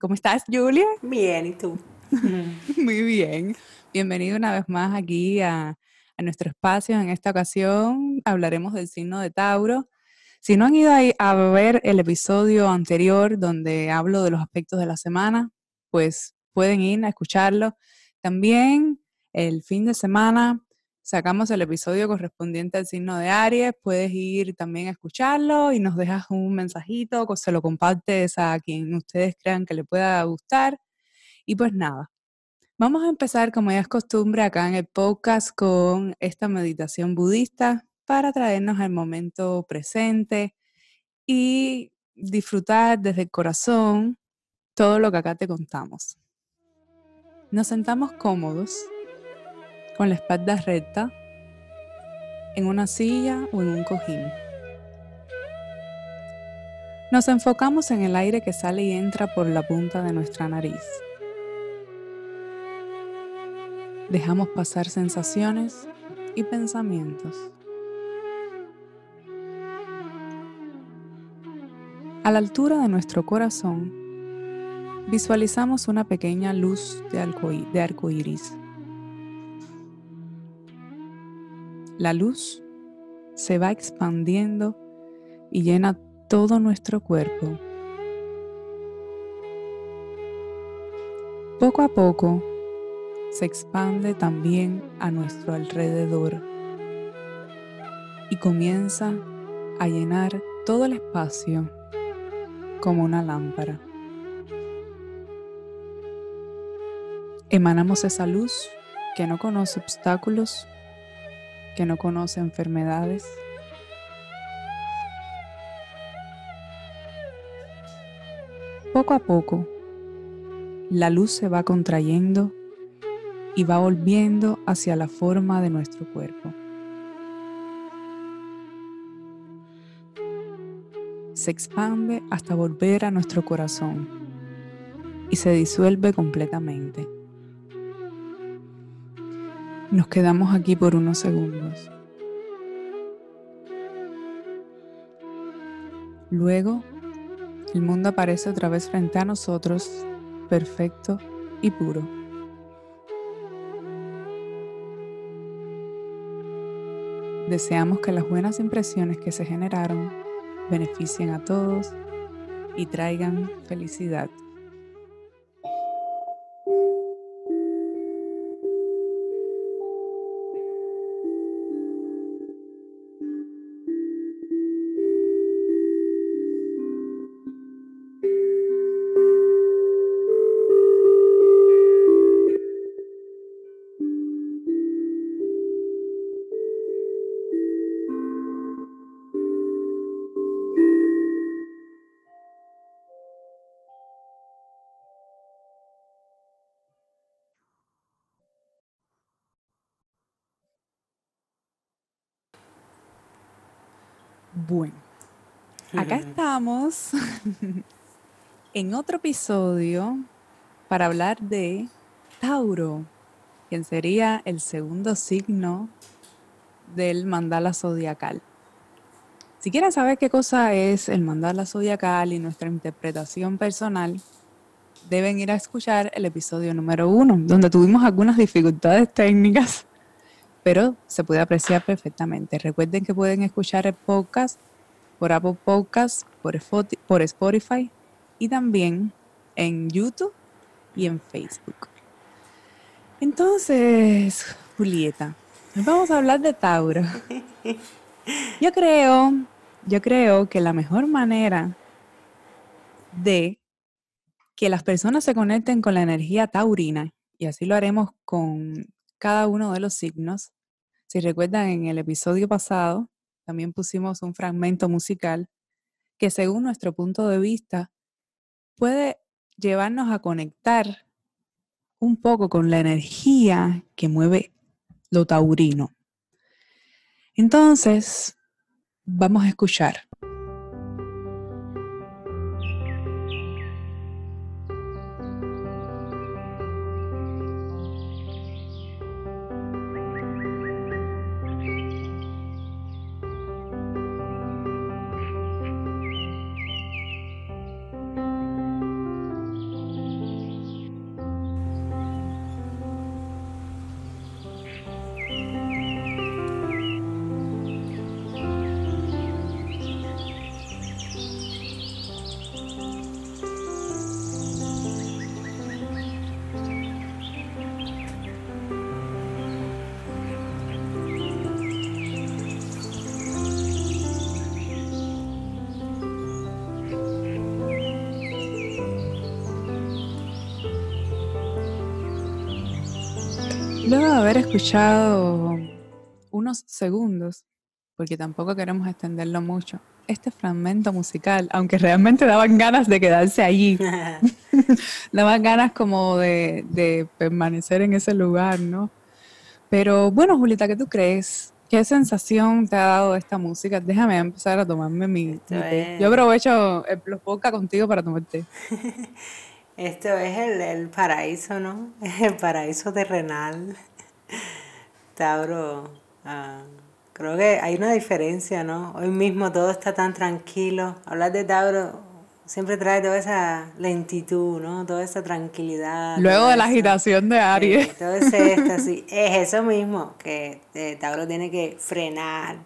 ¿Cómo estás, Julia? Bien, ¿y tú? Muy bien. Bienvenido una vez más aquí a, nuestro espacio. En esta ocasión hablaremos del signo de Tauro. Si no han ido a ver el episodio anterior donde hablo de los aspectos de la semana, pues pueden ir a escucharlo. También el fin de semana sacamos el episodio correspondiente al signo de Aries, puedes ir también a escucharlo y nos dejas un mensajito, se lo compartes a quien ustedes crean que le pueda gustar. Y pues nada, vamos a empezar como ya es costumbre acá en el podcast con esta meditación budista para traernos al momento presente y disfrutar desde el corazón todo lo que acá te contamos. Nos sentamos cómodos con la espalda recta, en una silla o en un cojín. Nos enfocamos en el aire que sale y entra por la punta de nuestra nariz. Dejamos pasar sensaciones y pensamientos. A la altura de nuestro corazón, visualizamos una pequeña luz de arco iris. La luz se va expandiendo y llena todo nuestro cuerpo. Poco a poco se expande también a nuestro alrededor y comienza a llenar todo el espacio como una lámpara. Emanamos esa luz que no conoce obstáculos que no conoce enfermedades. Poco a poco, la luz se va contrayendo y va volviendo hacia la forma de nuestro cuerpo. Se expande hasta volver a nuestro corazón y se disuelve completamente. Nos quedamos aquí por unos segundos. Luego, el mundo aparece otra vez frente a nosotros, perfecto y puro. Deseamos que las buenas impresiones que se generaron beneficien a todos y traigan felicidad. Bueno, acá estamos en otro episodio para hablar de Tauro, quien sería el segundo signo del mandala zodiacal. Si quieren saber qué cosa es el mandala zodiacal y nuestra interpretación personal, deben ir a escuchar el episodio número uno, donde tuvimos algunas dificultades técnicas pero se puede apreciar perfectamente. Recuerden que pueden escuchar el podcast por Apple Podcasts, por Spotify y también en YouTube y en Facebook. Entonces, Julieta, vamos a hablar de Tauro. Yo creo, yo creo que la mejor manera de que las personas se conecten con la energía taurina, y así lo haremos con cada uno de los signos. Si recuerdan, en el episodio pasado también pusimos un fragmento musical que según nuestro punto de vista puede llevarnos a conectar un poco con la energía que mueve lo taurino. Entonces, vamos a escuchar. Escuchado unos segundos, porque tampoco queremos extenderlo mucho, este fragmento musical, aunque realmente daban ganas de quedarse allí, daban ganas como de, permanecer en ese lugar, ¿no? Pero bueno, Julita, ¿qué tú crees? ¿Qué sensación te ha dado esta música? Déjame empezar a tomarme mi, té. Yo aprovecho los podcasts contigo para tomar té. Esto es el, paraíso, ¿no? El paraíso terrenal. Tauro, ah, creo que hay una diferencia, ¿no? Hoy mismo todo está tan tranquilo. Hablar de Tauro siempre trae toda esa lentitud, ¿no? Toda esa tranquilidad. Luego de la agitación de Aries. todo ese éxtasis. es eso mismo, que eh, Tauro tiene que frenar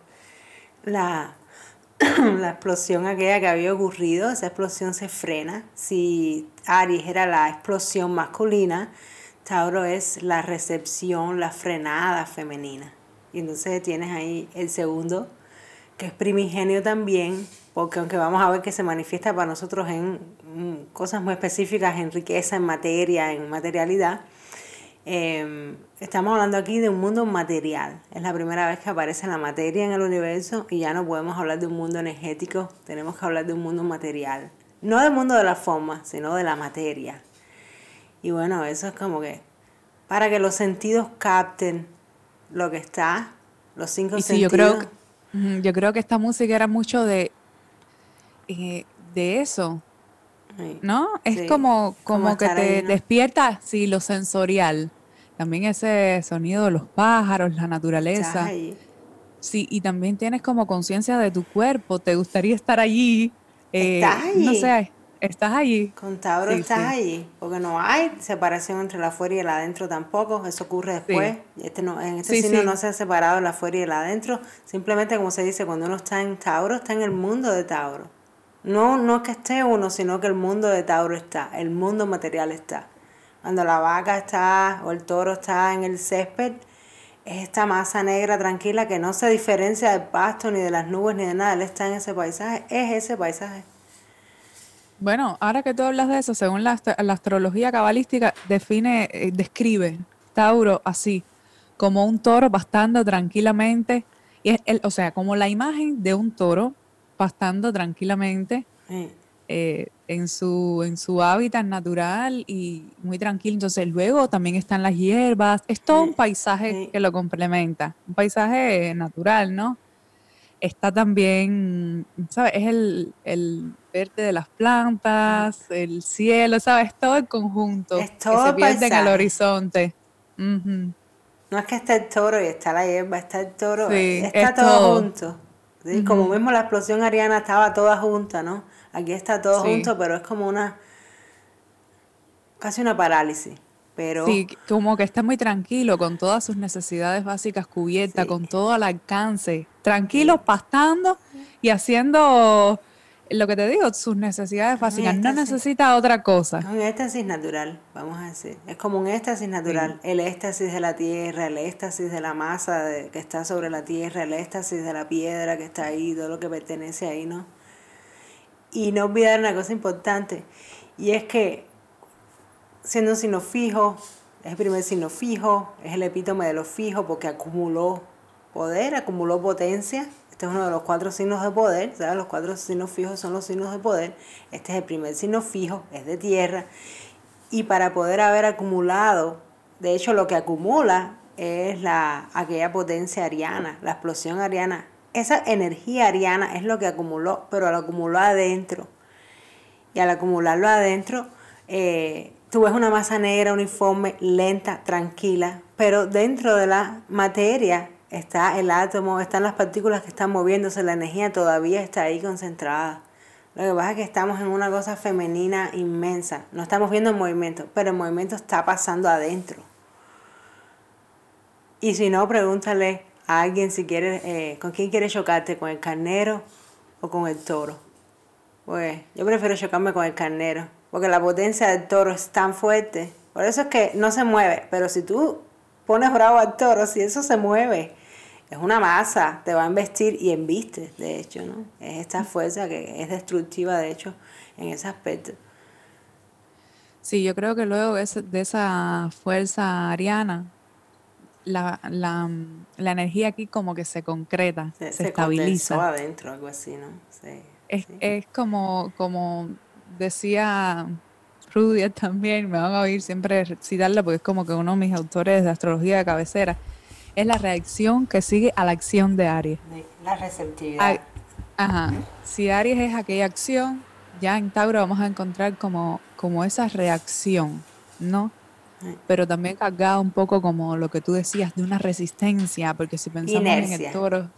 la la explosión aquella que había ocurrido, esa explosión se frena. Si Aries era la explosión masculina, Tauro es la recepción, la frenada femenina. Y entonces tienes ahí el segundo, que es primigenio también, porque aunque vamos a ver que se manifiesta para nosotros en mm, cosas muy específicas, en riqueza, en materia, en materialidad, Em, estamos hablando aquí de un mundo material. Es la primera vez que aparece la materia en el universo y ya no podemos hablar de un mundo energético, tenemos que hablar de un mundo material. No del mundo de la forma, sino de la materia. Y bueno, eso es como que para que los sentidos capten lo que está, los cinco sentidos. Yo creo, que, yo creo que esta música era mucho de, eh, de eso, ¿No? Es como, como, que te despierta, sí, lo sensorial. También ese sonido de los pájaros, la naturaleza. Sí, y también tienes como conciencia de tu cuerpo. Te gustaría estar allí. Eh, estás allí. No sé, estás allí. Con Tauro estás allí. Porque no hay separación entre el afuera y el adentro tampoco. Eso ocurre después. Este no, en este signo no se ha separado el afuera y el adentro. Simplemente, como se dice, cuando uno está en Tauro, está en el mundo de Tauro. No, no es que esté uno, sino que el mundo de Tauro está, el mundo material está. Cuando la vaca está o el toro está en el césped, es esta masa negra tranquila que no se diferencia del pasto, ni de las nubes, ni de nada. Él está en ese paisaje, es ese paisaje. Bueno, ahora que tú hablas de eso, según la, astrología cabalística, define, eh, describe Tauro así, como un toro pastando tranquilamente, y es el, o sea, como la imagen de un toro pastando tranquilamente eh, en, su, en su hábitat natural y muy tranquilo. Entonces luego también están las hierbas. Es todo un paisaje que lo complementa, un paisaje natural, ¿no? Está también, ¿sabes? Es el, verde de las plantas, el cielo, ¿sabes? Todo el conjunto es todo que se pierde en el horizonte. No es que esté el toro y está la hierba, está el toro, está todo junto. Como mismo la explosión ariana estaba toda junta, ¿no? Aquí está todo junto, pero es como una. casi una parálisis. Pero... Sí, como que está muy tranquilo, con todas sus necesidades básicas cubiertas, con todo al alcance. Tranquilo, pastando y haciendo lo que te digo, sus necesidades básicas, no necesita otra cosa. Un éxtasis natural, vamos a decir. Es como un éxtasis natural. El éxtasis de la tierra, el éxtasis de la masa que está sobre la tierra, el éxtasis de la piedra que está ahí, todo lo que pertenece ahí, ¿no? Y no olvidar una cosa importante, y es que siendo un signo fijo, es el primer signo fijo, es el epítome de lo fijo porque acumuló poder, acumuló potencia. Este es uno de los cuatro signos de poder, ¿sabes? Los cuatro signos fijos son los signos de poder. Este es el primer signo fijo, es de tierra. Y para poder haber acumulado, de hecho lo que acumula es la, aquella potencia ariana, la explosión ariana. Esa energía ariana es lo que acumuló, pero lo acumuló adentro. Y al acumularlo adentro, eh, tú ves una masa negra uniforme, lenta, tranquila, pero dentro de la materia está el átomo, están las partículas que están moviéndose, la energía todavía está ahí concentrada. Lo que pasa es que estamos en una cosa femenina inmensa, no estamos viendo el movimiento, pero el movimiento está pasando adentro. Y si no, pregúntale a alguien si quiere, eh, con quién quiere chocarte, con el carnero o con el toro. Pues yo prefiero chocarme con el carnero porque la potencia del toro es tan fuerte. Por eso es que no se mueve, pero si tú pones bravo al toro, si eso se mueve, es una masa, te va a investir y embiste, de hecho, ¿no? Es esta fuerza que es destructiva, de hecho, en ese aspecto. Sí, yo creo que luego de, esa fuerza ariana, la, energía aquí como que se concreta, se, se, estabiliza. adentro, algo así, ¿no? es, es como, como decía Rudyard también, me van a oír siempre citarla porque es como que uno de mis autores de astrología de cabecera, es la reacción que sigue a la acción de Aries. La receptividad. ajá. Si Aries es aquella acción, ya en Tauro vamos a encontrar como, como esa reacción, ¿no? Pero también cargada un poco como lo que tú decías de una resistencia, porque si pensamos en el toro,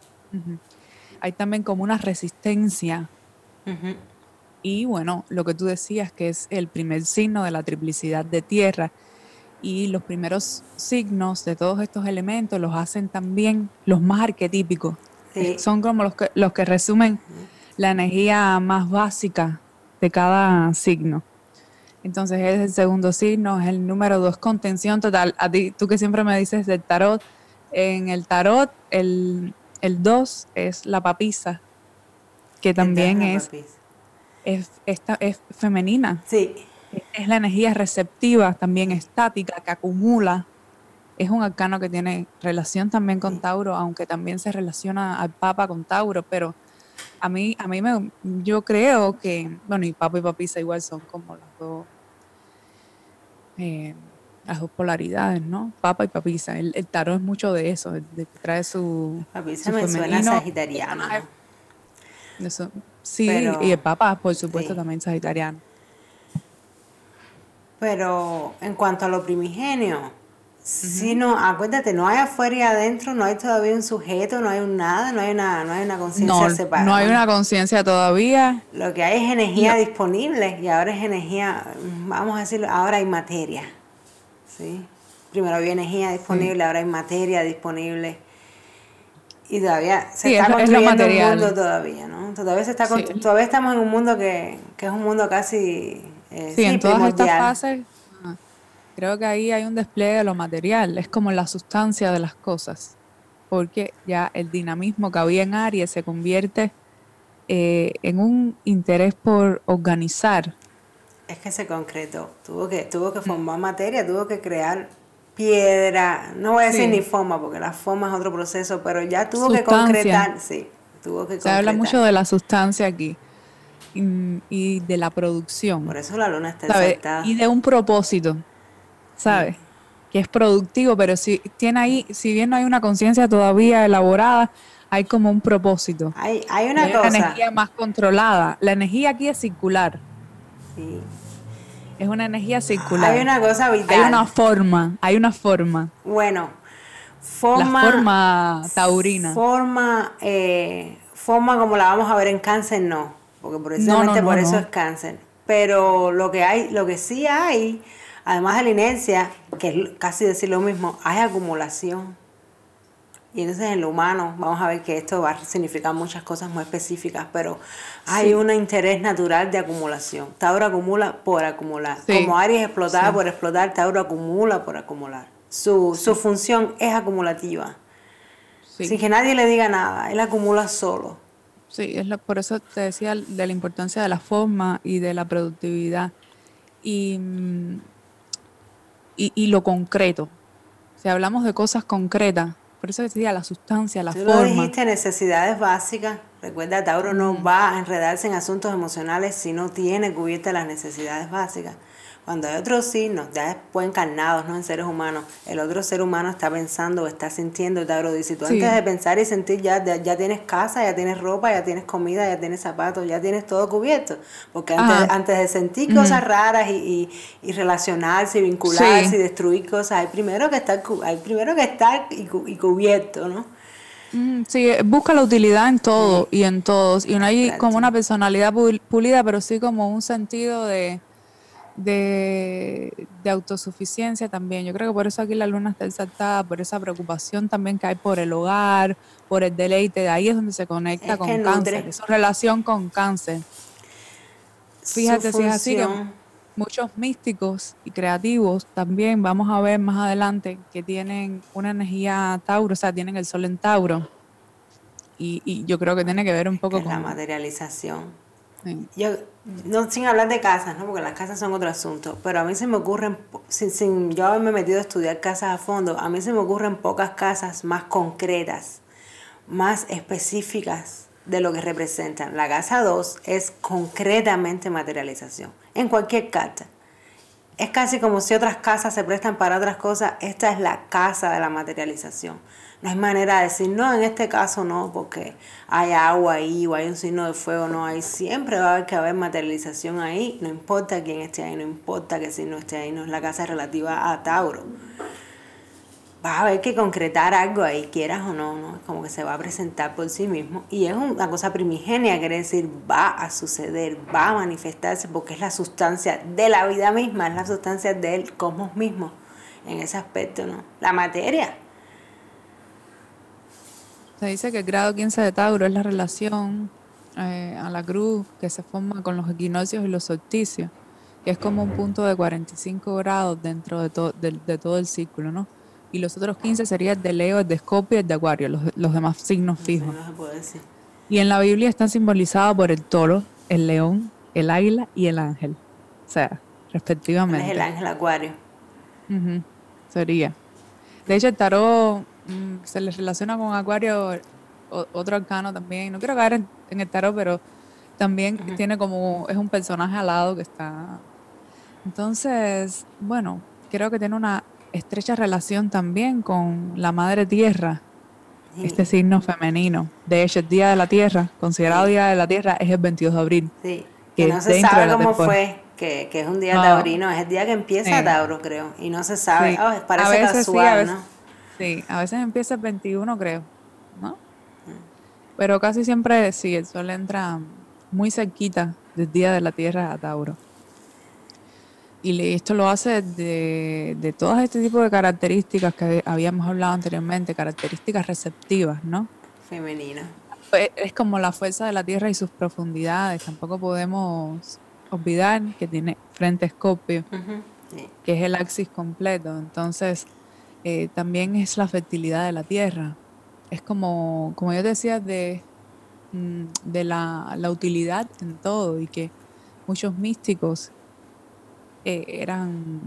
hay también como una resistencia. Y bueno, lo que tú decías que es el primer signo de la triplicidad de tierra. Y los primeros signos de todos estos elementos los hacen también los más arquetípicos. Son como los que, los que resumen la energía más básica de cada signo. Entonces es el segundo signo, es el número dos, contención total. A ti, tú que siempre me dices del tarot, en el tarot el, el dos es la papisa, que también es es, esta, es femenina. Sí. Es la energía receptiva, también estática, que acumula. Es un arcano que tiene relación también con Tauro, aunque también se relaciona al Papa con Tauro, pero a mí, a mí me, yo creo que, bueno, y Papa y Papisa igual son como las dos, eh, las dos polaridades, ¿no? Papa y Papisa. El, el tarot es mucho de eso, de, que trae su. Papisa me suena sagitariano. Eso, Sí, y el Papa, por supuesto, también sagitariano. Pero en cuanto a lo primigenio, si no, acuérdate, no hay afuera y adentro, no hay todavía un sujeto, no hay un nada, no hay una, no hay una conciencia separada. No hay una conciencia todavía. Lo que hay es energía disponible y ahora es energía, vamos a decirlo, ahora hay materia. ¿sí? Primero había energía disponible, ahora hay materia disponible. Y todavía se está construyendo un mundo todavía, ¿no? Todavía, se está todavía estamos en un mundo que, es un mundo casi... Eh, sí, en todas estas fases creo que ahí hay un despliegue de lo material, es como la sustancia de las cosas, porque ya el dinamismo que había en Aries se convierte eh, en un interés por organizar. Es que se concretó, tuvo que, tuvo que formar materia, tuvo que crear piedra, no voy a decir ni forma, porque la forma es otro proceso, pero ya tuvo que concretar, sí, tuvo que Se habla mucho de la sustancia aquí y, de la producción. Por eso la luna está Y de un propósito, ¿sabes? Que es productivo, pero si tiene ahí, si bien no hay una conciencia todavía elaborada, hay como un propósito. Hay, hay una cosa. Una energía más controlada. La energía aquí es circular. Sí. Es una energía circular. Hay una cosa vital. Hay una forma, hay una forma. Bueno, forma... La forma taurina. Forma, eh, forma como la vamos a ver en cáncer, no. Porque precisamente por eso es cáncer. Pero lo que hay, lo que sí hay, además de la inercia, que es casi decir lo mismo, hay acumulación. Y entonces en lo humano vamos a ver que esto va a significar muchas cosas muy específicas, pero hay un interés natural de acumulación. Tauro acumula por acumular. Como Aries explotaba por explotar, Tauro acumula por acumular. Su, su función es acumulativa. Sin que nadie le diga nada, él acumula solo. Sí, es por eso te decía de la importancia de la forma y de la productividad y, mm, y, y lo concreto. Si hablamos de cosas concretas, por eso decía la sustancia, la forma. Tú dijiste necesidades básicas. Recuerda, Tauro no va a enredarse en asuntos emocionales si no tiene cubiertas las necesidades básicas. Cuando hay otros signos, ya después encarnados, ¿no? En seres humanos, el otro ser humano está pensando, está sintiendo, Tauro dice, tú antes de pensar y sentir ya, ya, tienes casa, ya tienes ropa, ya tienes comida, ya tienes zapatos, ya tienes todo cubierto. Porque antes, antes de sentir cosas raras y, y, relacionarse y vincularse y destruir cosas, hay primero que estar, hay primero que estar y, cubierto, ¿no? Sí, busca la utilidad en todo y en todos. Y no hay como una personalidad pulida, pero sí como un sentido de de, autosuficiencia también. Yo creo que por eso aquí la luna está exaltada, por esa preocupación también que hay por el hogar, por el deleite, de ahí es donde se conecta con cáncer, su relación con cáncer. Fíjate si es así que muchos místicos y creativos también vamos a ver más adelante que tienen una energía Tauro, o sea, tienen el sol en Tauro. Y, yo creo que tiene que ver un poco con la materialización yo, no sin hablar de casas, ¿no? porque las casas son otro asunto, pero a mí se me ocurren, sin, sin yo haberme metido a estudiar casas a fondo, a mí se me ocurren pocas casas más concretas, más específicas de lo que representan. La casa 2 es concretamente materialización, en cualquier carta. Es casi como si otras casas se prestan para otras cosas, esta es la casa de la materialización. No hay manera de decir, no, en este caso no, porque hay agua ahí o hay un signo de fuego, no hay. Siempre va a haber que haber materialización ahí, no importa quién esté ahí, no importa qué signo esté ahí, no es la casa relativa a Tauro. Va a haber que concretar algo ahí, quieras o no, ¿no? Como que se va a presentar por sí mismo. Y es una cosa primigenia, quiere decir, va a suceder, va a manifestarse, porque es la sustancia de la vida misma, es la sustancia del cosmos mismo, en ese aspecto, ¿no? La materia se dice que el grado 15 de Tauro es la relación eh, a la cruz que se forma con los equinoccios y los solsticios, que es como un punto de 45 grados dentro de, de, todo el círculo, ¿no? Y los otros 15 serían el de Leo, el de Escorpio y el de Acuario, los, los demás signos fijos. Y en la Biblia están simbolizados por el toro, el león, el águila y el ángel. O sea, respectivamente. Es el ángel Acuario. Sería. De hecho, el tarot Mm, se le relaciona con Acuario otro arcano también. No quiero caer en, el tarot, pero también tiene como, es un personaje al lado que está. Entonces, bueno, creo que tiene una estrecha relación también con la madre tierra, este signo femenino. De hecho, el Día de la Tierra, considerado Día de la Tierra, es el 22 de abril. Sí, que, no se sabe cómo fue, que, es un día taurino, es el día que empieza Tauro, creo, y no se sabe, oh, parece casual, ¿no? Sí, a veces empieza el 21, creo, ¿no? Pero casi siempre sí, el sol entra muy cerquita del día de la Tierra a Tauro. Y esto lo hace de, de todas este tipo de características que habíamos hablado anteriormente, características receptivas, ¿no? Femenina. Es como la fuerza de la Tierra y sus profundidades. Tampoco podemos olvidar que tiene frente a Escorpio, que es el axis completo. Entonces, eh, también es la fertilidad de la tierra. Es como, como yo decía, de, mm, de la, utilidad en todo y que muchos místicos eh, eran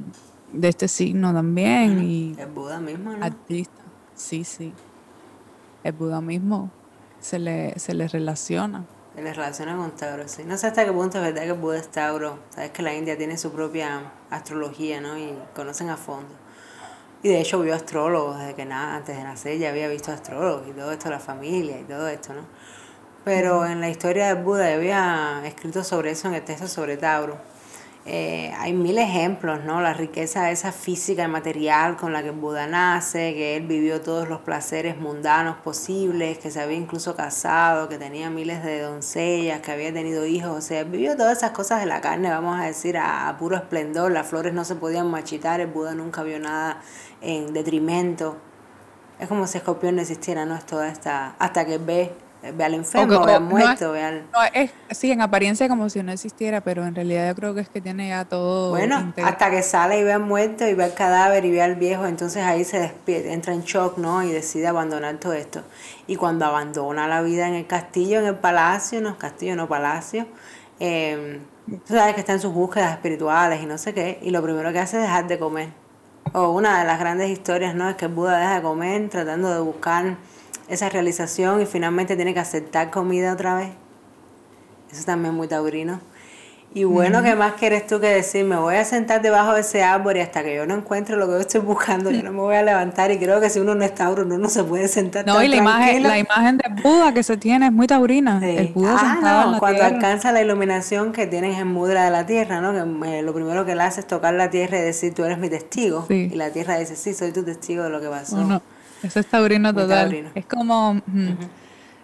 de este signo también. y el Buda mismo, ¿no? Artistas. Sí, sí. El Buda mismo se le, se le relaciona. Se le relaciona con Tauro, sí. No sé hasta qué punto es verdad que el Buda es Tauro. Sabes que la India tiene su propia astrología, ¿no? Y conocen a fondo. Y de hecho vio astrólogos desde que nada, antes de nacer ya había visto astrólogos y todo esto, la familia y todo esto, ¿no? Pero en la historia de Buda había escrito sobre eso en el texto sobre Tauro. Eh, hay mil ejemplos, ¿no? La riqueza esa física y material con la que Buda nace, que él vivió todos los placeres mundanos posibles, que se había incluso casado, que tenía miles de doncellas, que había tenido hijos, o sea, vivió todas esas cosas de la carne, vamos a decir, a, puro esplendor, las flores no se podían machitar, el Buda nunca vio nada en detrimento Es como si Escorpión no existiera, ¿no? Es toda esta... Hasta que ve, ve al enfermo, ve al muerto, ve al... No, es, sí, en apariencia como si no existiera, pero en realidad yo creo que es que tiene ya todo... Bueno, hasta que sale y ve al muerto y ve al cadáver y ve al viejo, entonces ahí se despierta, entra en shock, ¿no? Y decide abandonar todo esto. Y cuando abandona la vida en el castillo, en el palacio, no, castillo, no palacio, eh, tú sabes que está en sus búsquedas espirituales y no sé qué, y lo primero que hace es dejar de comer. O una de las grandes historias, ¿no? Es que Buda deja de comer tratando de buscar esa realización y finalmente tiene que aceptar comida otra vez. Eso también es muy taurino. Y bueno, ¿qué más quieres tú que decir? Me voy a sentar debajo de ese árbol y hasta que yo no encuentre lo que yo estoy buscando, yo no me voy a levantar. Y creo que si uno no es tauro, uno no se puede sentar. No, y la imagen, la imagen de Buda que se tiene es muy taurina. El Buda ah, sentado no, cuando alcanza la iluminación que tienes en mudra de la tierra, ¿no? Que eh, lo primero que él hace es tocar la tierra y decir, tú eres mi testigo. Y la tierra dice, sí, soy tu testigo de lo que pasó. No, eso es taurino total. Es como...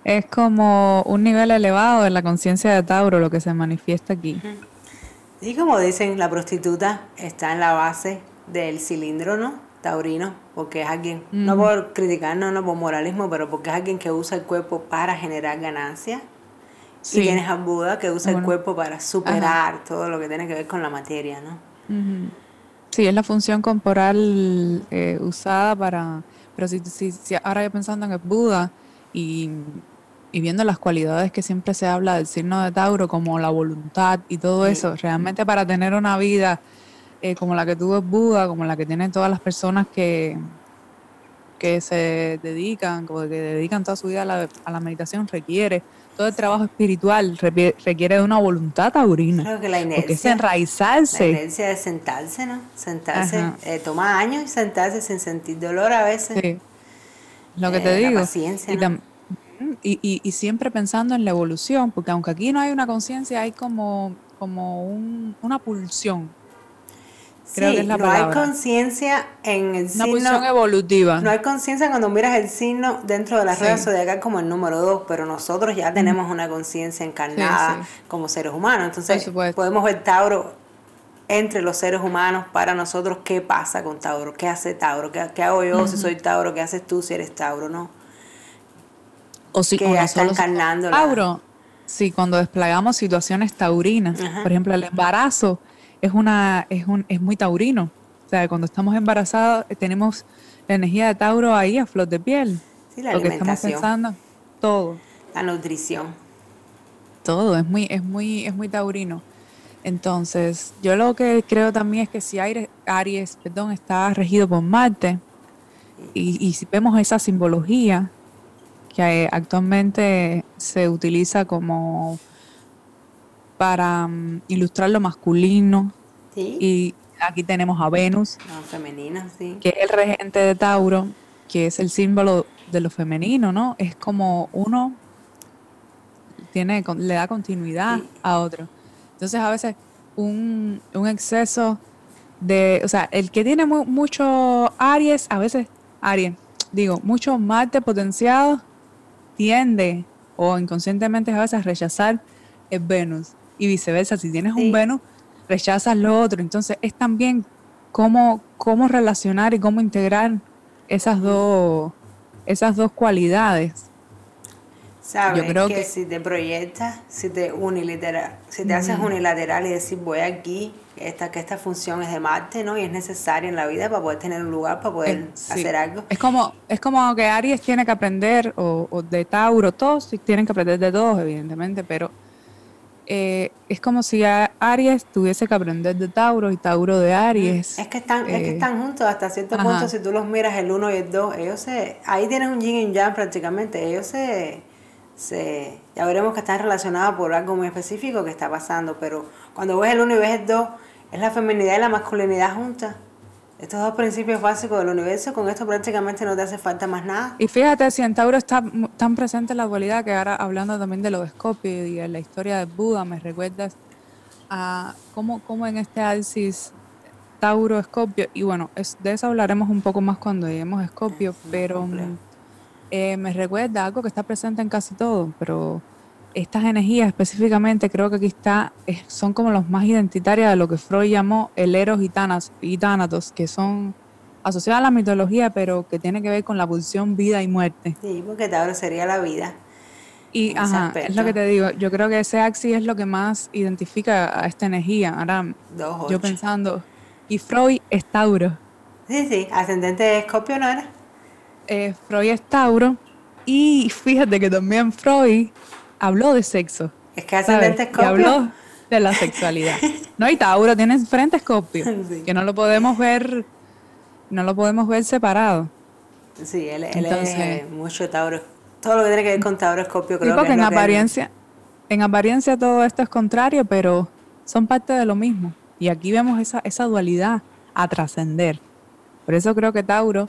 Es como un nivel elevado de la conciencia de Tauro lo que se manifiesta aquí. Y como dicen, la prostituta está en la base del cilindro, ¿no? Taurino, porque es alguien, no por criticarnos, no por moralismo, pero porque es alguien que usa el cuerpo para generar ganancias. Y tienes a Buda que usa el cuerpo para superar todo lo que tiene que ver con la materia, ¿no? Sí, es la función corporal eh, usada para... Pero si, si, si ahora yo pensando en el Buda y y viendo las cualidades que siempre se habla del signo de Tauro, como la voluntad y todo eso, realmente para tener una vida eh, como la que tuvo Buda, como la que tienen todas las personas que, que se dedican, como que dedican toda su vida a la, a la meditación, requiere todo el trabajo espiritual requiere de una voluntad taurina. Creo que la inercia. Porque es enraizarse. La inercia de sentarse, ¿no? Sentarse. Eh, toma años y sentarse sin sentir dolor a veces. Sí. Lo que te eh, digo. paciencia, ¿no? Y, y, y, siempre pensando en la evolución, porque aunque aquí no hay una conciencia, hay como, como un, una pulsión. Creo que es la no hay conciencia en el signo. Una evolutiva. No hay conciencia cuando miras el signo dentro de la rueda zodiacal como el número dos, pero nosotros ya tenemos una conciencia encarnada como seres humanos. Entonces podemos ver Tauro entre los seres humanos para nosotros qué pasa con Tauro, qué hace Tauro, qué, qué hago yo si soy Tauro, qué haces tú si eres Tauro, ¿no? o si que está encarnando Tauro, sí, cuando desplegamos situaciones taurinas, por ejemplo, el embarazo es una es un es muy taurino. O sea, cuando estamos embarazados eh, tenemos la energía de Tauro ahí a flor de piel. Sí, la Lo que estamos pensando, todo. La nutrición. Todo, es muy es muy es muy taurino. Entonces, yo lo que creo también es que si Aries, Aries perdón, está regido por Marte, y, y si vemos esa simbología, que actualmente se utiliza como para mm, ilustrar lo masculino. Y aquí tenemos a Venus, femenina, sí. que es el regente de Tauro, que es el símbolo de lo femenino, ¿no? Es como uno tiene, le da continuidad a otro. Entonces a veces un, un, exceso de, o sea, el que tiene mucho Aries, a veces Aries, digo, mucho Marte potenciado, tiende o inconscientemente a veces a rechazar el Venus y viceversa. Si tienes un Venus, rechazas lo otro. Entonces es también cómo, cómo relacionar y cómo integrar esas dos, esas dos cualidades. Sabes Yo creo que, si te proyectas, si te unilateral, si te haces unilateral y decir voy aquí, esta, que esta función es de Marte, ¿no? Y es necesaria en la vida para poder tener un lugar, para poder hacer algo. Es como, es como que Aries tiene que aprender, o, o de Tauro, todos tienen que aprender de todos, evidentemente, pero eh, es como si Aries tuviese que aprender de Tauro y Tauro de Aries. Es que están, es que eh, están juntos hasta cierto punto, si tú los miras el uno y el dos, ellos se, ahí tienes un yin y yang prácticamente, ellos se se, ya veremos que están relacionados por algo muy específico que está pasando, pero cuando ves el uno y ves el dos, es la feminidad y la masculinidad juntas. Estos dos principios básicos del universo, con esto prácticamente no te hace falta más nada. Y fíjate, si en Tauro está tan presente la dualidad, que ahora hablando también de los Escorpio y de la historia de Buda, me recuerdas a cómo, cómo en este análisis Tauro, Escorpio, y bueno, es, de eso hablaremos un poco más cuando lleguemos a Escorpio, pero... Eh, me recuerda algo que está presente en casi todo, pero estas energías específicamente creo que aquí está, son como los más identitarias de lo que Freud llamó el Eros y, Tánatos, que son asociado a la mitología, pero que tiene que ver con la pulsión vida y muerte. Sí, porque Tauro sería la vida. Y es lo que te digo, yo creo que ese axis es lo que más identifica a esta energía. Ahora, Dos, yo pensando, y Freud es Tauro. Sí, sí, ascendente de Escorpio no era. Eh, Freud es Tauro, y fíjate que también Freud habló de sexo. Es que ascendente Y Escorpio. habló de la sexualidad. No, y Tauro tiene frente a Escorpio, Sí. que no lo podemos ver, no lo podemos ver separado. Sí, él, él Entonces- es mucho Tauro. Todo lo que tiene que ver con Tauro Escorpio creo que porque en apariencia, en apariencia todo esto es contrario, pero son parte de lo mismo. Y aquí vemos esa, esa dualidad a trascender. Por eso creo que Tauro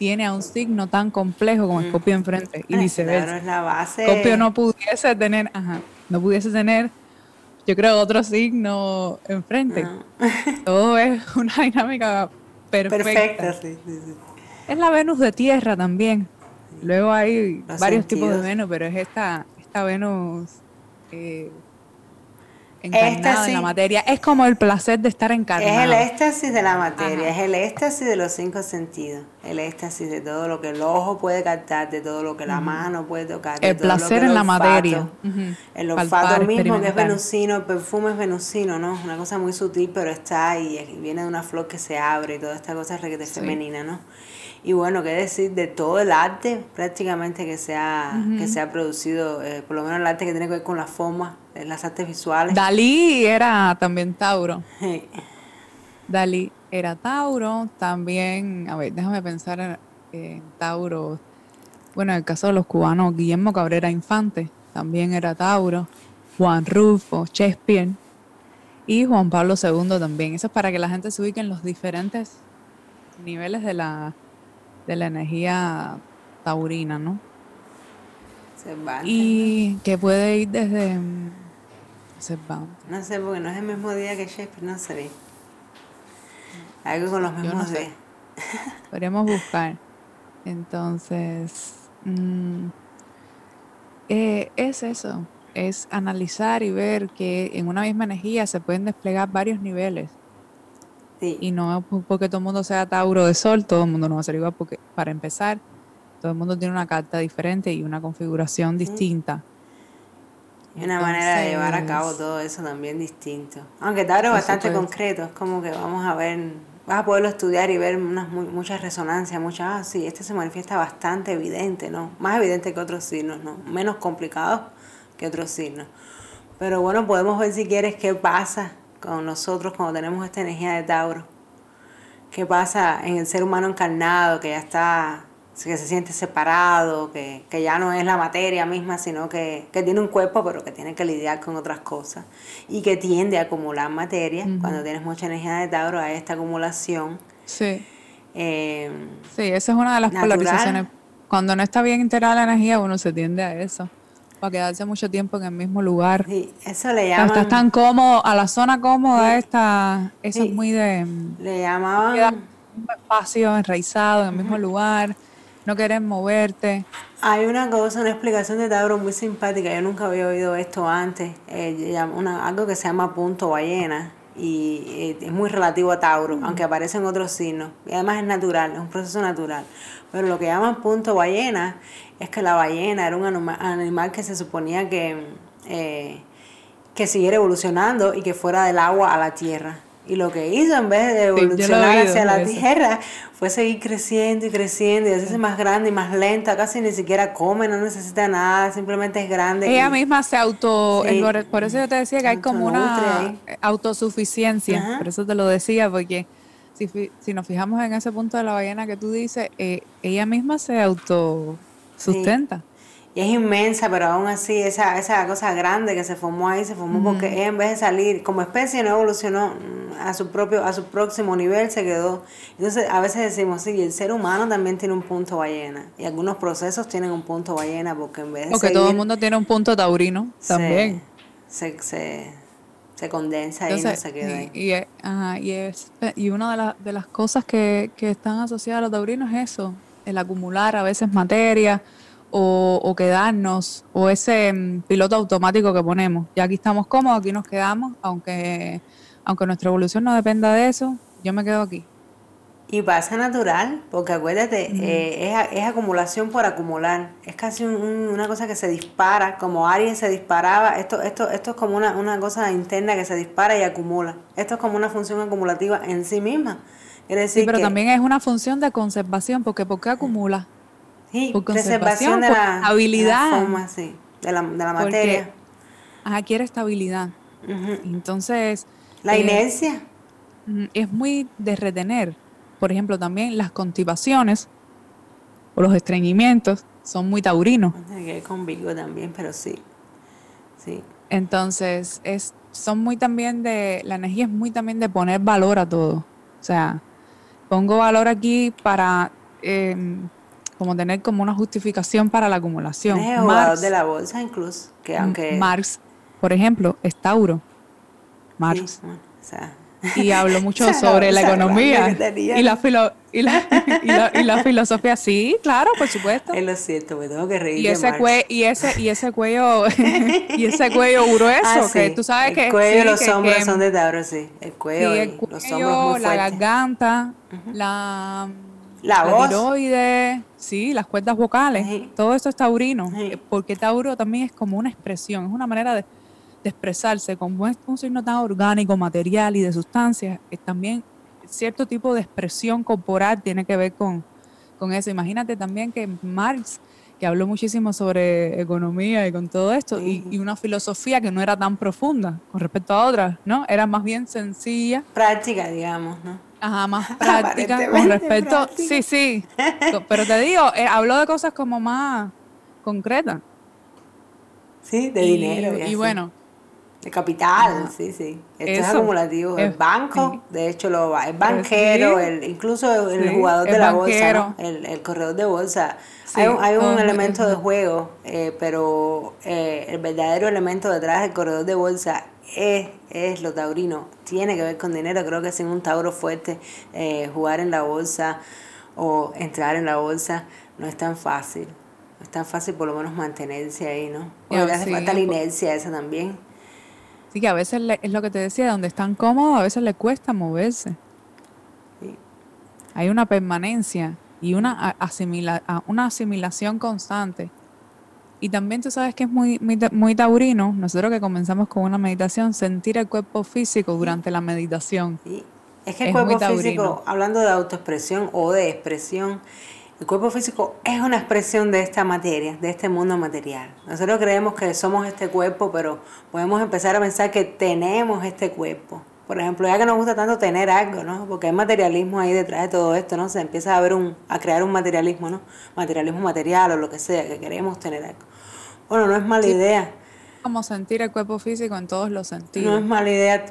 tiene a un signo tan complejo como Escorpio enfrente y viceversa. Tauro es la base. Escorpio no pudiese tener, ajá, no pudiese tener, yo creo, otro signo enfrente. Todo es una dinámica perfecta. Perfecta, sí, sí, sí. Es la Venus de tierra también. Luego hay Los varios tipos de. Venus, pero es esta, esta Venus eh, encarnada sí. en la materia. Es como el placer de estar encarnado. Es el éxtasis de la materia, Ajá. es el éxtasis de los cinco sentidos, el éxtasis de todo lo que el ojo puede captar, de todo lo que la mano puede tocar. de El todo lo placer que en la olfato- materia. Ujú. El Palpar, olfato mismo que es venusino, el perfume es venusino, ¿no? Una cosa muy sutil, pero está ahí, y viene de una flor que se abre y toda esta cosa requete femenina, ¿no? Y bueno, qué decir de todo el arte prácticamente que se ha, que se ha producido, eh, por lo menos el arte que tiene que ver con la forma, eh, las artes visuales. Dalí era también Tauro. Sí. Dalí era Tauro, también, a ver, déjame pensar en Tauro. Bueno, en el caso de los cubanos, Guillermo Cabrera Infante también era Tauro, Juan Rulfo, Shakespeare y Juan Pablo II también. Eso es para que la gente se ubique en los diferentes niveles de la, de la energía taurina, ¿no? Cervantes. Y que puede ir desde mm, Cervantes. No sé, porque no es el mismo día que Shakespeare, no sé. Algo con los Yo no mismos sé. días. Podríamos buscar. Entonces, mm, eh, es eso, es analizar y ver que en una misma energía se pueden desplegar varios niveles. Sí. Y no porque todo el mundo sea Tauro de Sol, todo el mundo no va a ser igual, porque para empezar, todo el mundo tiene una carta diferente y una configuración distinta. Y una manera de llevar a cabo todo eso también distinto. Aunque Tauro es bastante concreto, es como que vamos a ver, vas a poderlo estudiar y ver unas mu- muchas resonancias, muchas, ah, sí, este se manifiesta bastante evidente, ¿no? Más evidente que otros signos, ¿no? Menos complicado que otros signos. Pero bueno, podemos ver si quieres qué pasa con nosotros cuando tenemos esta energía de Tauro. ¿Qué pasa en el ser humano encarnado que ya está, que se siente separado, que, que ya no es la materia misma, sino que, que tiene un cuerpo, pero que tiene que lidiar con otras cosas y que tiende a acumular materia? Cuando tienes mucha energía de Tauro, hay esta acumulación. Sí, eh, sí, esa es una de las Natural. polarizaciones. Cuando no está bien integrada la energía, uno se tiende a eso, a quedarse mucho tiempo en el mismo lugar. sí, eso le O sea, llaman, estás tan cómodo, a la zona cómoda esta, eso Sí. es muy de mm, le quedar llamaban, en un espacio, enraizado, en el mismo lugar, no querer moverte. Hay una cosa, una explicación de Tauro muy simpática. Yo nunca había oído esto antes. eh, una- algo que se llama punto ballena. Y eh, es muy relativo a Tauro, aunque aparece en otros signos. Y además es natural, es un proceso natural. Pero lo que llaman punto ballena es que la ballena era un anima- animal que se suponía que, eh, que siguiera evolucionando y que fuera del agua a la tierra. Y lo que hizo en vez de evolucionar oído hacia la eso. tierra fue seguir creciendo y creciendo y hacerse más grande y más lenta. Casi ni siquiera come, no necesita nada, simplemente es grande. Ella y- misma se auto, Sí. por, por eso yo te decía que hay como una ahí. autosuficiencia, Ajá. por eso te lo decía, porque si, nos fijamos en ese punto de la ballena que tú dices, eh, ella misma se autosustenta. Y es inmensa, pero aún así esa, esa cosa grande que se formó ahí se formó porque ella en vez de salir como especie no evolucionó mm, a su propio, a su próximo nivel, se quedó. Entonces a veces decimos, sí, el ser humano también tiene un punto ballena. Y algunos procesos tienen un punto ballena porque en vez de Porque todo el mundo tiene un punto taurino también. Se, se, se condensa ahí, no se queda ahí. y, y es- ajá, y, es- y una de, las de las cosas que, que están asociadas a los taurinos es eso, el acumular a veces materia o, o quedarnos, o ese mm, piloto automático que ponemos. Ya aquí estamos cómodos, aquí nos quedamos, aunque, aunque nuestra evolución no dependa de eso, yo me quedo aquí. Y pasa natural, porque acuérdate, eh, es, es, acumulación por acumular. Es casi una cosa que se dispara, como Aries se disparaba. Esto, esto, esto es como una, una cosa interna que se dispara y acumula. Esto es como una función acumulativa en sí misma. sí, pero también es una función de conservación, porque ¿por qué acumula? Sí, por conservación, de la habilidad. De la, de la, materia. ajá, quiere estabilidad. Entonces... La eh, inercia. Es muy de retener por ejemplo, también las constipaciones o los estreñimientos son muy taurinos. Con Virgo también, pero sí. Sí. Entonces, es, son muy también de, la energía es muy también de poner valor a todo. O sea, pongo valor aquí para em, como tener como una justificación para la acumulación. Es Marx, de la bolsa incluso, que aunque... Marx, por ejemplo, es Tauro. Marx. o sea, y hablo mucho sobre la economía y la, filo, y, la, y, la, filosofía. Sí, claro, por supuesto. Es lo cierto, me tengo que reír. Y ese, y ese, y ese cuello, y ese cuello grueso, ah, que tú sabes el que. Cuello, los hombros son de Tauro, sí. El cuello, el cuello los hombros muy la garganta, la. La, voz. tiroides, sí, las cuerdas vocales, todo esto es taurino, porque Tauro también es como una expresión, es una manera de, de expresarse, como es un signo tan orgánico, material y de sustancias, también cierto tipo de expresión corporal tiene que ver con, con eso. Imagínate también que Marx, que habló muchísimo sobre economía y con todo esto, y, una filosofía que no era tan profunda con respecto a otras, ¿no? Era más bien sencilla. Práctica, digamos, ¿no? Ajá, más práctica con respecto... Sí, sí, pero te digo, eh, habló de cosas como más concretas. Sí, de dinero. Y, y bueno, de capital, sí, sí. Esto es acumulativo. el banco, de hecho, lo va. El banquero, el, incluso el, jugador de la bolsa, el, corredor de bolsa. hay un, hay un elemento de juego, eh, pero eh, el verdadero elemento detrás del corredor de bolsa es, es lo taurino. Tiene que ver con dinero. Creo que sin un tauro fuerte, eh, jugar en la bolsa o entrar en la bolsa no es tan fácil. No es tan fácil por lo menos mantenerse ahí, ¿no? Porque le hace falta la inercia esa también. Sí, que a veces es lo que te decía, donde están cómodos, a veces le cuesta moverse. Hay una permanencia y una, asimila, una asimilación constante. Y también tú sabes que es muy, muy, taurino, nosotros que comenzamos con una meditación, sentir el cuerpo físico durante la meditación. Es que el cuerpo físico, hablando de autoexpresión o de expresión, el cuerpo físico es una expresión de esta materia, de este mundo material. Nosotros creemos que somos este cuerpo, pero podemos empezar a pensar que tenemos este cuerpo. Por ejemplo, ya que nos gusta tanto tener algo, ¿no? Porque hay materialismo ahí detrás de todo esto, ¿no? Se empieza a ver un, a crear un materialismo, ¿no? Materialismo material o lo que sea, que queremos tener algo. Bueno, no es mala idea. Como sentir el cuerpo físico en todos los sentidos. No es mala idea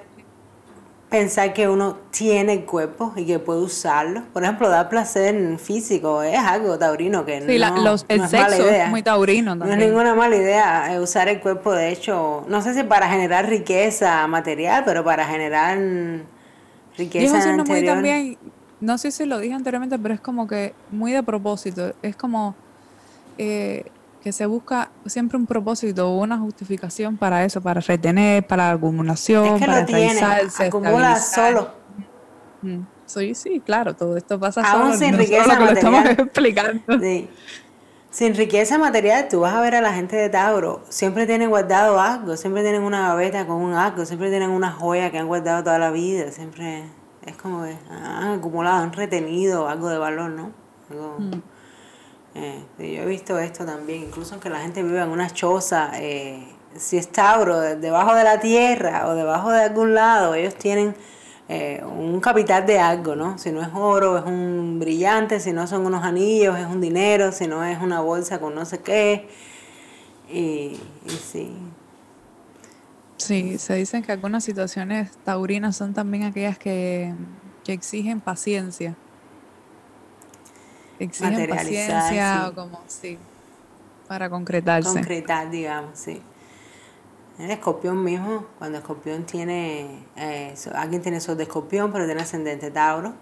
pensar que uno tiene el cuerpo y que puede usarlo. Por ejemplo, dar placer físico es algo taurino que no, el es sexo es muy taurino No es ninguna mala idea eh, usar el cuerpo, de hecho, no sé si para generar riqueza material, pero para generar riqueza muy también, no sé si lo dije anteriormente, pero es como que muy de propósito. Es como... Eh, que se busca siempre un propósito o una justificación para eso, para retener, para la acumulación, es que para lo tiene, acumula solo. Mm. Sí, sí, claro, todo esto pasa Aún solo. sin riqueza material. estamos explicando. Sí. Sin riqueza material, tú vas a ver a la gente de Tauro, siempre tienen guardado algo, siempre tienen una gaveta con un algo, siempre tienen una joya que han guardado toda la vida, siempre es como que han acumulado, han retenido algo de valor, ¿no? Algo, mm. Eh, yo he visto esto también, incluso aunque la gente vive en una choza, eh, si es Tauro, debajo de la tierra o debajo de algún lado, ellos tienen eh, un capital de algo, ¿no? Si no es oro, es un brillante, si no son unos anillos, es un dinero, si no es una bolsa con no sé qué. Y, y sí. Sí, se dicen que algunas situaciones taurinas son también aquellas que, que exigen paciencia exigen paciencia o como, sí, para concretarse. Concretar, digamos, sí. El escorpión mismo, cuando escorpión tiene, eh, alguien tiene sol de escorpión, pero tiene ascendente Tauro.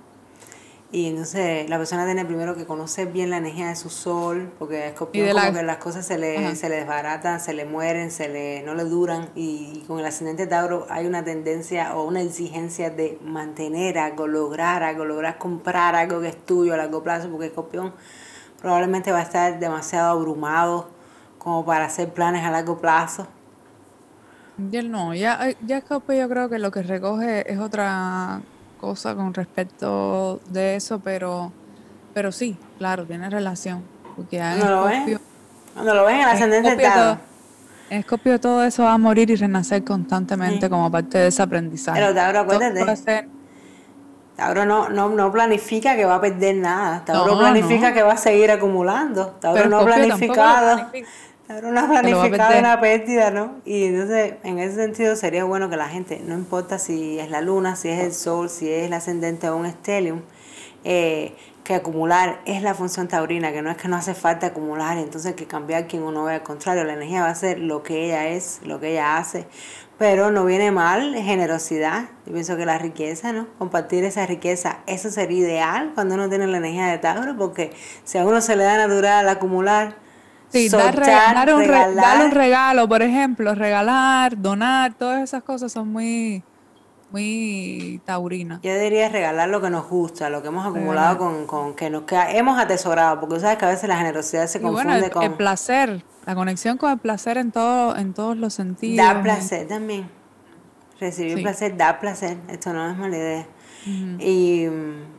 Y entonces la persona tiene primero que conocer bien la energía de su sol, porque a Escorpión como la- que las cosas se le, se le desbaratan, se le mueren, se le, no le duran. Y, con el ascendente Tauro hay una tendencia o una exigencia de mantener algo, lograr algo, lograr comprar algo que es tuyo a largo plazo, porque Escorpión probablemente va a estar demasiado abrumado como para hacer planes a largo plazo. Ya no, ya, ya Scorpio yo creo que lo que recoge es otra cosa con respecto de eso, pero, pero sí, claro, tiene relación. Porque en ¿No lo? Escorpio, Cuando lo ven en el en ascendente todo, en Escorpio todo eso va a morir y renacer constantemente Sí. como parte de ese aprendizaje. Pero Tauro, acuérdate. ser- Tauro no, no, no planifica que va a perder nada. Tauro No, planifica no. que va a seguir acumulando. Tauro pero no ha planificado. planifica. Tauro no ha Que lo va a planificado perder. una pérdida, ¿no? Y entonces, en ese sentido, sería bueno que la gente, no importa si es la luna, si es el sol, si es el ascendente o un estelium, eh, que acumular es la función taurina, que no es que no hace falta acumular, entonces que cambiar quien uno ve, al contrario, la energía va a ser lo que ella es, lo que ella hace, pero no viene mal generosidad, yo pienso que la riqueza, ¿no? Compartir esa riqueza, eso sería ideal cuando uno tiene la energía de Tauro, porque si a uno se le da natural acumular, Sí, dar, soltar, dar un re- regalar, dar un regalo, por ejemplo, regalar, donar, todas esas cosas son muy, muy taurinas. Yo diría regalar lo que nos gusta, lo que hemos acumulado con, con que nos que hemos atesorado, porque sabes que a veces la generosidad se Y bueno, confunde el, con el placer, la conexión con el placer en todo, en todos los sentidos. dar en- placer también. Recibir Sí. placer, dar placer, esto no es mala idea. Y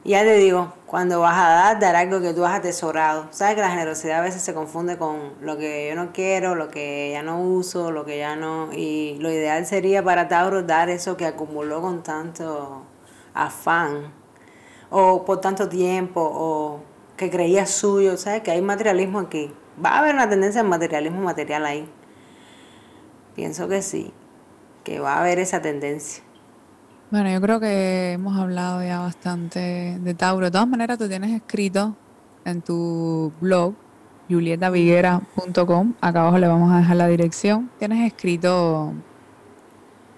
ya te digo, cuando vas a dar, dar algo que tú has atesorado. Sabes que la generosidad a veces se confunde con lo que yo no quiero, lo que ya no uso, lo que ya no... Y lo ideal sería para Tauro dar eso que acumuló con tanto afán, o por tanto tiempo, o que creía suyo. Sabes que hay materialismo aquí. Va a haber una tendencia al materialismo material ahí. Pienso que sí, que va a haber esa tendencia. Bueno, yo creo que hemos hablado ya bastante de Tauro. De todas maneras, tú tienes escrito en tu blog, julietaviguera.com, acá abajo le vamos a dejar la dirección, tienes escrito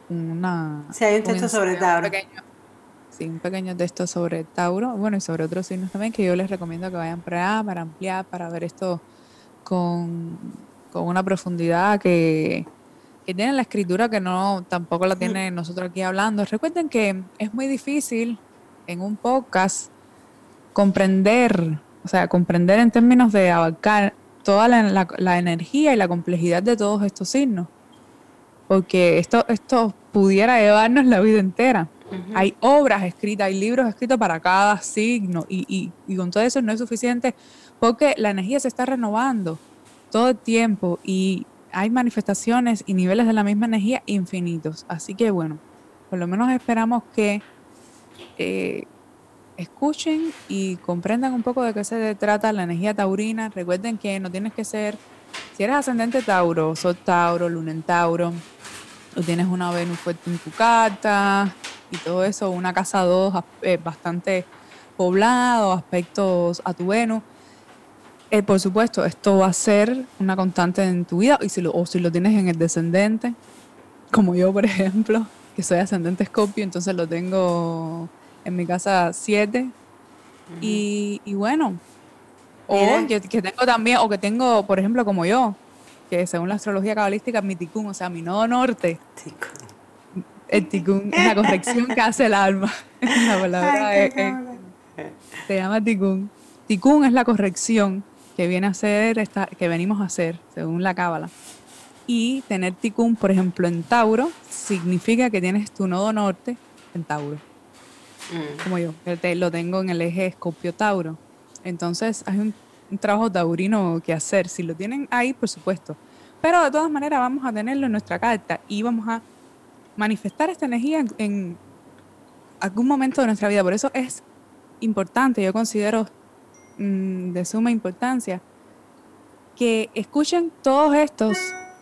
una... Sí, hay un texto sobre Tauro. pequeño- sí, un pequeño texto sobre Tauro, bueno, y sobre otros signos también, que yo les recomiendo que vayan para allá, para ampliar, para ver esto con, con una profundidad que, que tiene la escritura que no tampoco la tiene nosotros aquí hablando. Recuerden que es muy difícil en un podcast comprender, o sea, comprender en términos de abarcar toda la, la- la energía y la complejidad de todos estos signos. Porque esto, esto pudiera llevarnos la vida entera. Hay obras escritas, hay libros escritos para cada signo y, y, y con todo eso no es suficiente porque la energía se está renovando todo el tiempo y hay manifestaciones y niveles de la misma energía infinitos. Así que bueno, por lo menos esperamos que eh, escuchen y comprendan un poco de qué se trata la energía taurina. Recuerden que no tienes que ser, si eres ascendente Tauro, Sol Tauro, Luna en Tauro, o tienes una Venus fuerte en tu carta y todo eso, una casa 2 bastante poblado, aspectos a tu Venus. Eh, por supuesto, esto va a ser una constante en tu vida y si lo, o si lo tienes en el descendente, como yo, por ejemplo, que soy ascendente Scorpio, entonces lo tengo en mi casa 7. y, y bueno, o que, que tengo también, o que tengo, por ejemplo, como yo, que según la astrología cabalística, mi ticún, o sea, mi nodo norte, Tico. el ticún es la corrección que hace el alma. La palabra Ay, es- se llama Tikkun. Tikkun es la corrección que viene a hacer esta, que venimos a hacer, según la cábala. Y tener Tikkun, por ejemplo, en Tauro, significa que tienes tu nodo norte en Tauro, Mm. como yo, te- lo tengo en el eje Escorpio-Tauro. Entonces, hay un, un trabajo taurino que hacer. Si lo tienen ahí, por supuesto. Pero de todas maneras, vamos a tenerlo en nuestra carta y vamos a manifestar esta energía en, en algún momento de nuestra vida. Por eso es importante, yo considero mm, de suma importancia, que escuchen todos estos,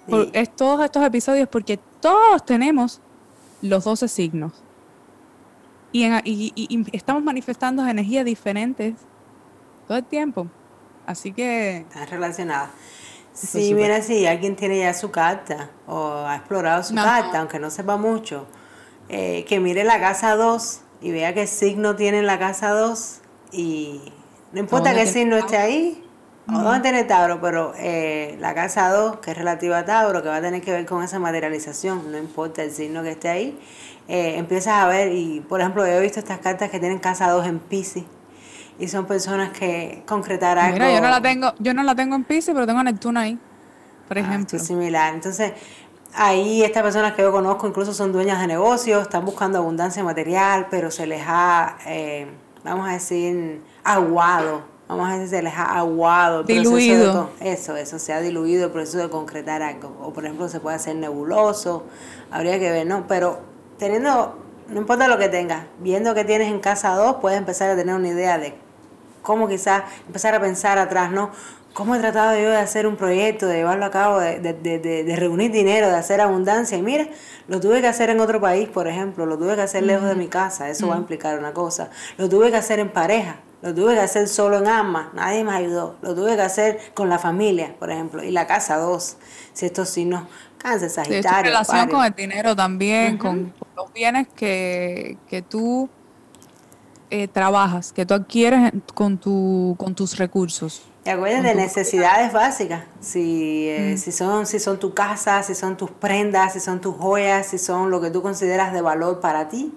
por- Sí. es- todos estos episodios porque todos tenemos los 12 signos. Y, en- y- y- y estamos manifestando energías diferentes todo el tiempo. Así que Están relacionadas. Sí, mira, si alguien tiene ya su carta o ha explorado su No. carta, aunque no sepa mucho, eh, que mire la casa 2 y vea qué signo tiene en la casa 2 y no importa que si no esté ahí, o dónde tiene Tauro, pero eh, la casa 2, que es relativa a Tauro, que va a tener que ver con esa materialización, no importa el signo que esté ahí, eh, empiezas a ver, y por ejemplo, yo he visto estas cartas que tienen casa 2 en Pisces, y son personas que concretarán Mira, yo no la tengo, yo no la tengo en Pisces, pero tengo a Neptuno ahí, por ah, ejemplo. similar. Entonces, ahí estas personas que yo conozco incluso son dueñas de negocios, están buscando abundancia material, pero se les ha, eh, vamos a decir, aguado. Vamos a decir, se les ha aguado. diluido. eso, eso, se ha diluido el proceso de concretar algo. O por ejemplo, se puede hacer nebuloso, habría que ver, ¿no? Pero teniendo, no importa lo que tengas, viendo que tienes en casa dos, puedes empezar a tener una idea de cómo quizás empezar a pensar atrás, ¿no? ¿Cómo he tratado yo de hacer un proyecto, de llevarlo a cabo, de, de, de, de, reunir dinero, de hacer abundancia? Y mira, lo tuve que hacer en otro país, por ejemplo, lo tuve que hacer lejos de mi casa, eso va a implicar una cosa. Lo tuve que hacer en pareja, lo tuve que hacer solo en alma, nadie me ayudó. Lo tuve que hacer con la familia, por ejemplo, y la casa dos, si estos signos, cáncer, sagitario. relación con el dinero también, con los bienes que, que tú eh, trabajas, que tú adquieres con, tu, con tus recursos. Y acuérdate de necesidades básicas, si, eh, mm. si, son, si son tu casa, si son tus prendas, si son tus joyas, si son lo que tú consideras de valor para ti,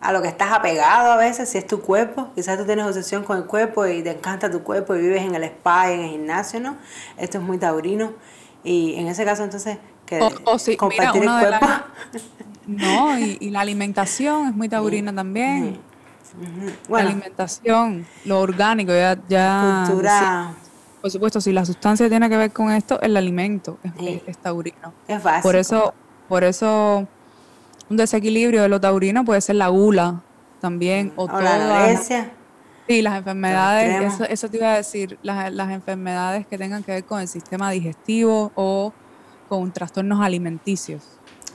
a lo que estás apegado a veces, si es tu cuerpo, quizás tú tienes obsesión con el cuerpo y te encanta tu cuerpo y vives en el spa, en el gimnasio, ¿no? Esto es muy taurino y en ese caso entonces que compartir el cuerpo. no, y, la alimentación es muy taurina también la alimentación, lo orgánico, ya... ya Cultura. por supuesto, si la sustancia tiene que ver con esto, el alimento es, taurino. Es básico. Por eso, por eso un desequilibrio de lo taurino puede ser la gula también. O, la Sí, las enfermedades, eso, eso, te iba a decir, las, las enfermedades que tengan que ver con el sistema digestivo o con trastornos alimenticios.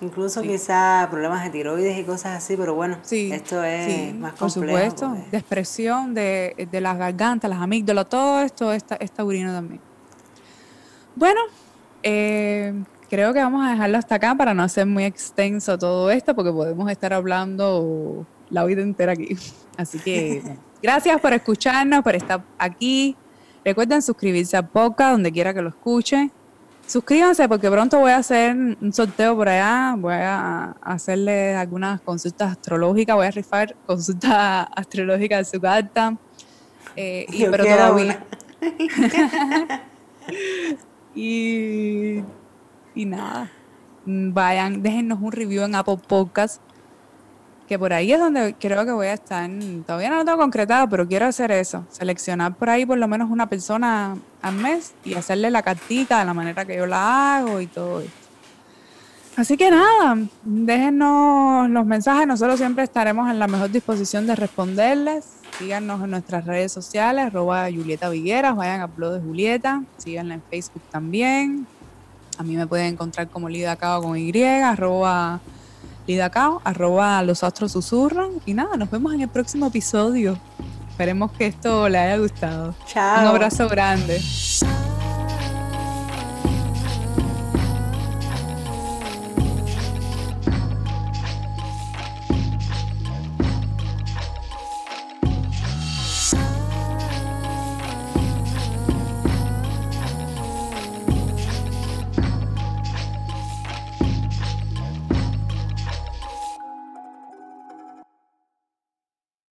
Incluso quizá problemas de tiroides y cosas así, pero bueno, esto es más complejo. Por supuesto, de expresión de, de las gargantas, las amígdalas, todo esto está, es taurino también. Bueno, eh, creo que vamos a dejarlo hasta acá para no hacer muy extenso todo esto, porque podemos estar hablando la vida entera aquí. Así que gracias por escucharnos, por estar aquí. Recuerden suscribirse a Poca, donde quiera que lo escuchen. Suscríbanse porque pronto voy a hacer un sorteo por allá, voy a hacerle algunas consultas astrológicas, voy a rifar consultas astrológicas de su carta. Eh, y, pero todavía. y, y nada, vayan, déjennos un review en Apple Podcast que por ahí es donde creo que voy a estar. Todavía no lo tengo concretado, pero quiero hacer eso. Seleccionar por ahí por lo menos una persona al mes y hacerle la cartita de la manera que yo la hago y todo esto. Así que nada, déjenos los mensajes. Nosotros siempre estaremos en la mejor disposición de responderles. Síganos en nuestras redes sociales, arroba Julieta Vigueras, vayan a Blog Julieta, síganla en Facebook también. A mí me pueden encontrar como Lida Cabo con Y, arroba Lidacao, arroba los astros susurran. Y nada, nos vemos en el próximo episodio. Esperemos que esto le haya gustado. Chao. Un abrazo grande.